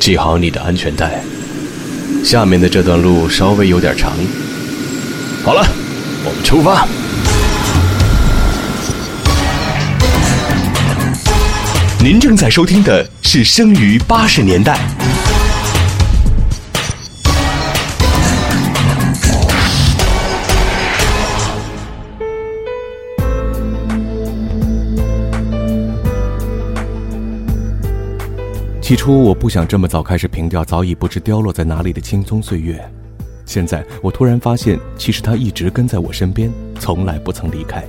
系好你的安全带。下面的这段路稍微有点长。好了，我们出发。您正在收听的是《生于八十年代》。起初我不想这么早开始凭吊早已不知凋落在哪里的青葱岁月，现在我突然发现，其实它一直跟在我身边，从来不曾离开。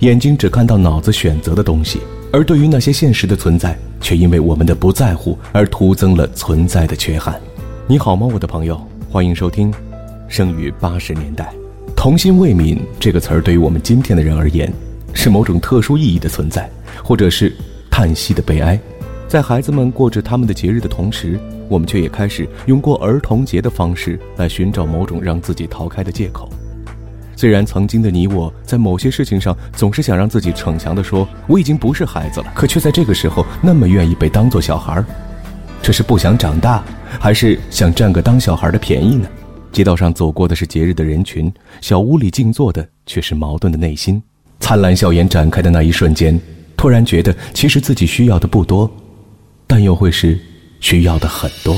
眼睛只看到脑子选择的东西，而对于那些现实的存在，却因为我们的不在乎而徒增了存在的缺憾。你好吗，我的朋友？欢迎收听《生于八十年代》。童心未泯这个词儿，对于我们今天的人而言，是某种特殊意义的存在，或者是叹息的悲哀。在孩子们过着他们的节日的同时，我们却也开始用过儿童节的方式来寻找某种让自己逃开的借口。虽然曾经的你我在某些事情上总是想让自己逞强地说我已经不是孩子了，可却在这个时候那么愿意被当做小孩儿。这是不想长大，还是想占个当小孩的便宜呢？街道上走过的是节日的人群，小屋里静坐的却是矛盾的内心。灿烂笑颜展开的那一瞬间，突然觉得其实自己需要的不多。但又会是需要的很多。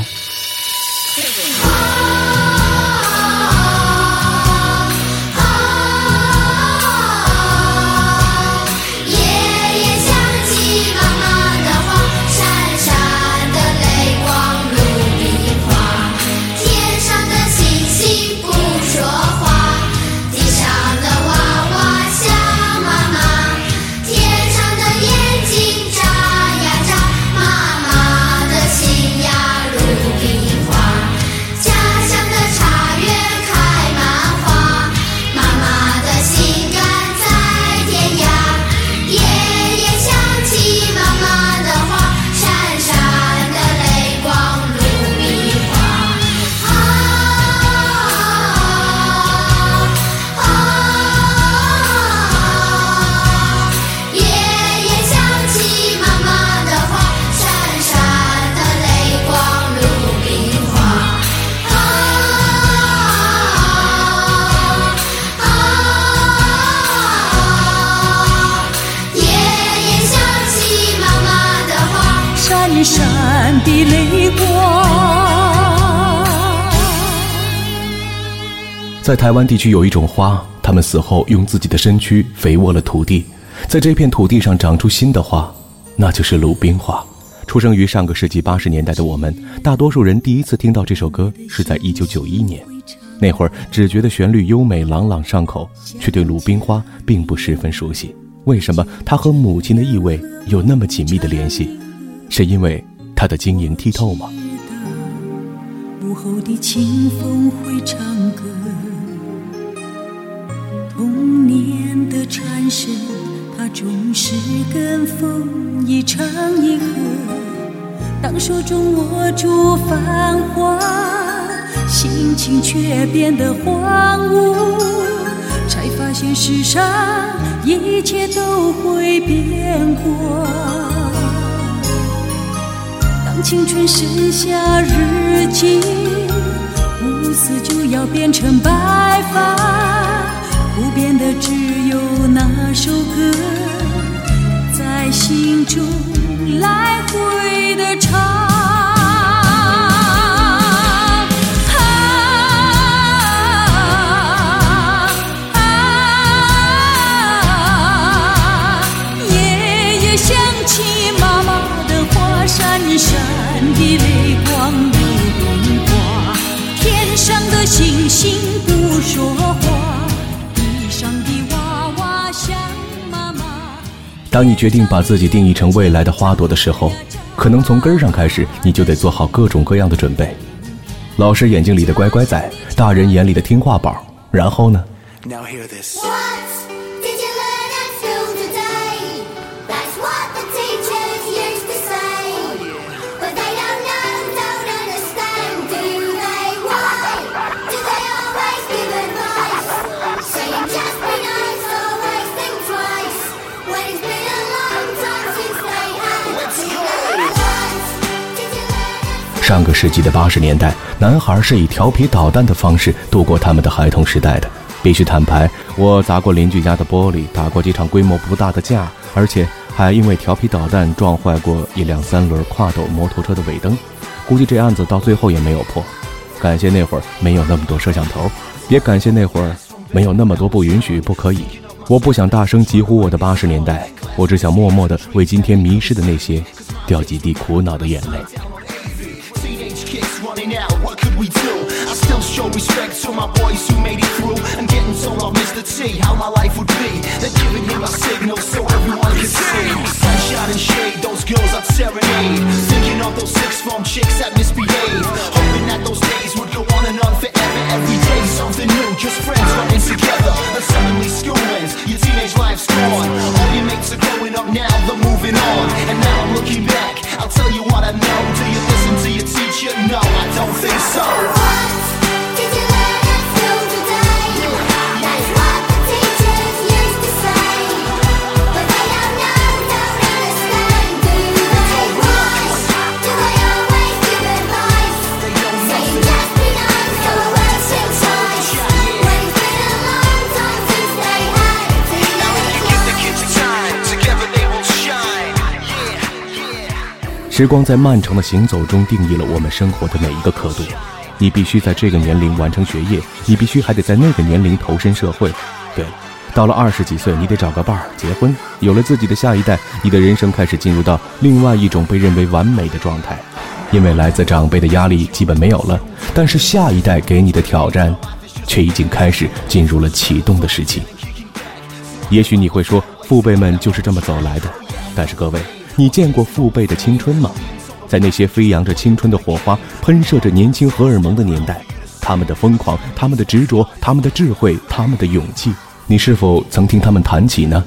在台湾地区有一种花，他们死后用自己的身躯肥沃了土地，在这片土地上长出新的花，那就是鲁冰花。出生于上个世纪八十年代的我们，大多数人第一次听到这首歌是在一九九一年，那会儿只觉得旋律优美、朗朗上口，却对鲁冰花并不十分熟悉。为什么它和母亲的意味有那么紧密的联系？是因为它的晶莹剔透吗？午后的清风会唱歌。童年的蝉声，它总是跟风一唱一和。当手中握住繁华，心情却变得荒芜，才发现世上一切都会变过。当青春剩下日记，乌丝就要变成白发。心中来回的唱。当你决定把自己定义成未来的花朵的时候，可能从根儿上开始，你就得做好各种各样的准备。老师眼睛里的乖乖仔，大人眼里的听话宝，然后呢？Now hear this.？上个世纪的八十年代，男孩是以调皮捣蛋的方式度过他们的孩童时代的。必须坦白，我砸过邻居家的玻璃，打过几场规模不大的架，而且还因为调皮捣蛋撞坏过一辆三轮跨斗摩托车的尾灯。估计这案子到最后也没有破。感谢那会儿没有那么多摄像头，也感谢那会儿没有那么多不允许、不可以。我不想大声疾呼我的八十年代，我只想默默地为今天迷失的那些掉几滴苦恼的眼泪。Show respect to my boys who made it through. I'm getting told off Mr. T how my life would be. They're giving him a signal so everyone can see. Sunshine and shade, those girls are serenade. Thinking of those six form chicks that misbehave. Hoping that those days would go on and on forever. Every day something new, just friends running together. 时光在漫长的行走中定义了我们生活的每一个刻度。你必须在这个年龄完成学业，你必须还得在那个年龄投身社会。对了，到了二十几岁，你得找个伴儿结婚，有了自己的下一代，你的人生开始进入到另外一种被认为完美的状态，因为来自长辈的压力基本没有了，但是下一代给你的挑战，却已经开始进入了启动的时期。也许你会说，父辈们就是这么走来的。但是各位，你见过父辈的青春吗？在那些飞扬着青春的火花、喷射着年轻荷尔蒙的年代，他们的疯狂、他们的执着、他们的智慧、他们的勇气，你是否曾听他们谈起呢？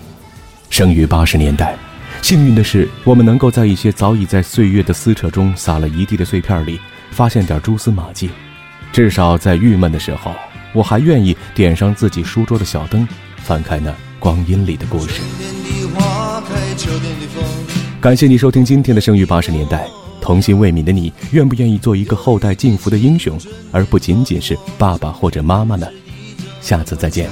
生于八十年代，幸运的是，我们能够在一些早已在岁月的撕扯中撒了一地的碎片里，发现点蛛丝马迹。至少在郁闷的时候，我还愿意点上自己书桌的小灯，翻开那光阴里的故事。感谢你收听今天的《生于八十年代》，童心未泯的你，愿不愿意做一个后代敬服的英雄，而不仅仅是爸爸或者妈妈呢？下次再见。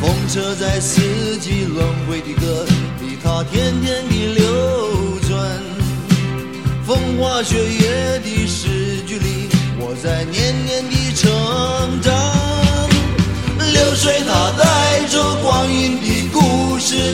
风车在四季轮回的歌里，它天天地流转。风花雪月的诗句里，我在年年的成长。流水它带着光阴的故事，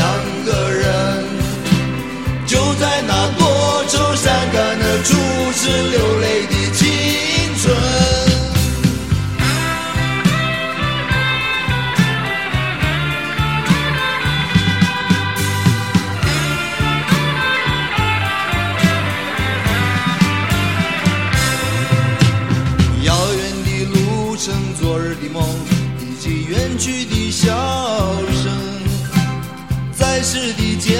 愁善感的初次流泪的青春。遥远的路程，昨日的梦，以及远去的笑声。在世的见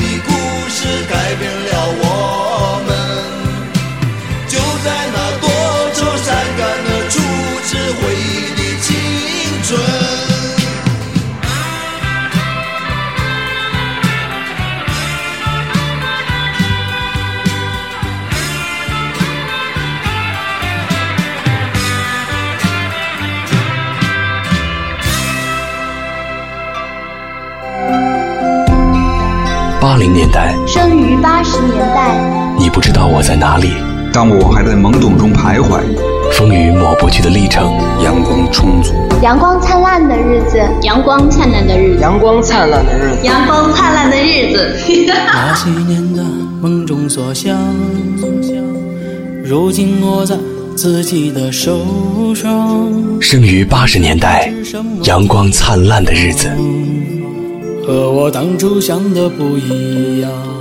是，改变了八零年代，生于八十年代，你不知道我在哪里，当我还在懵懂中徘徊，风雨抹不去的历程，阳光充足，阳光灿烂的日子，阳光灿烂的日子，阳光灿烂的日子，阳光灿烂的日子。那些年的梦中所想，如今握在自己的手上。生于八十年代，阳光灿烂的日子。和我当初想的不一样。